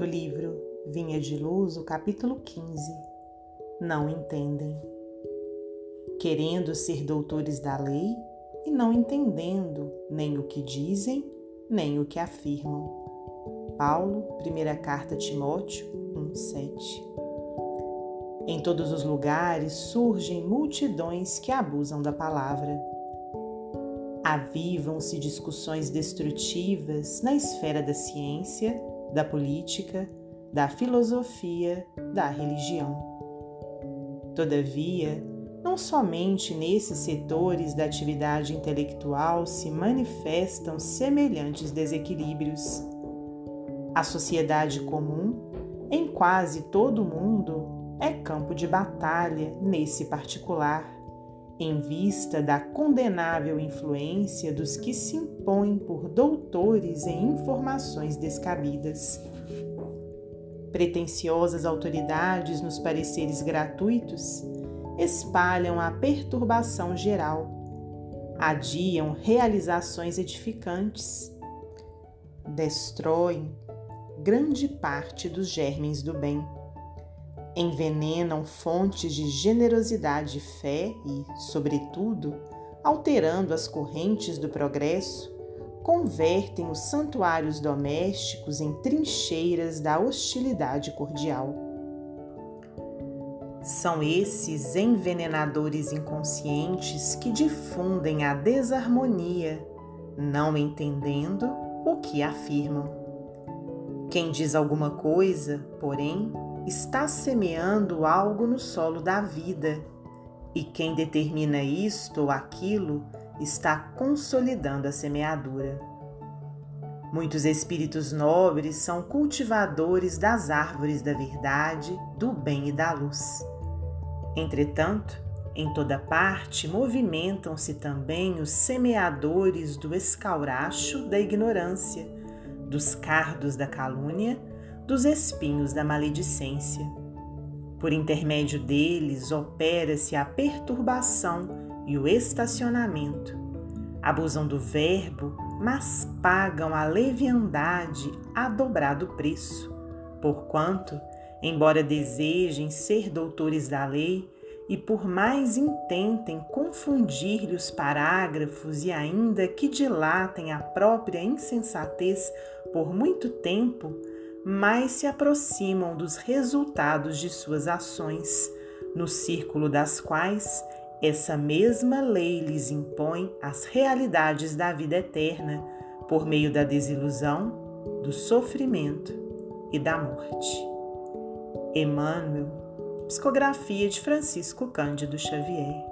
do livro Vinha de Luz, o capítulo 15. Não entendem. Querendo ser doutores da lei e não entendendo nem o que dizem, nem o que afirmam. Paulo, primeira carta a Timóteo 1:7. Em todos os lugares surgem multidões que abusam da palavra. Avivam-se discussões destrutivas na esfera da ciência, da política, da filosofia, da religião. Todavia, não somente nesses setores da atividade intelectual se manifestam semelhantes desequilíbrios. A sociedade comum, em quase todo o mundo, é campo de batalha nesse particular, em vista da condenável influência dos que se impõem por doutores em informações descabidas. Pretensiosas autoridades nos pareceres gratuitos espalham a perturbação geral, adiam realizações edificantes, destroem grande parte dos germes do bem, envenenam fontes de generosidade e fé e, sobretudo, alterando as correntes do progresso, convertem os santuários domésticos em trincheiras da hostilidade cordial. São esses envenenadores inconscientes que difundem a desarmonia, não entendendo o que afirmam. Quem diz alguma coisa, porém, está semeando algo no solo da vida, e quem determina isto ou aquilo está consolidando a semeadura. Muitos espíritos nobres são cultivadores das árvores da verdade, do bem e da luz. Entretanto, em toda parte movimentam-se também os semeadores do escauracho da ignorância, dos cardos da calúnia, dos espinhos da maledicência. Por intermédio deles opera-se a perturbação e o estacionamento. Abusam do verbo, mas pagam a leviandade a dobrado preço, porquanto, embora desejem ser doutores da lei, e por mais intentem confundir-lhe os parágrafos e ainda que dilatem a própria insensatez por muito tempo, mais se aproximam dos resultados de suas ações, no círculo das quais essa mesma lei lhes impõe as realidades da vida eterna por meio da desilusão, do sofrimento e da morte. Emmanuel, psicografia de Francisco Cândido Xavier.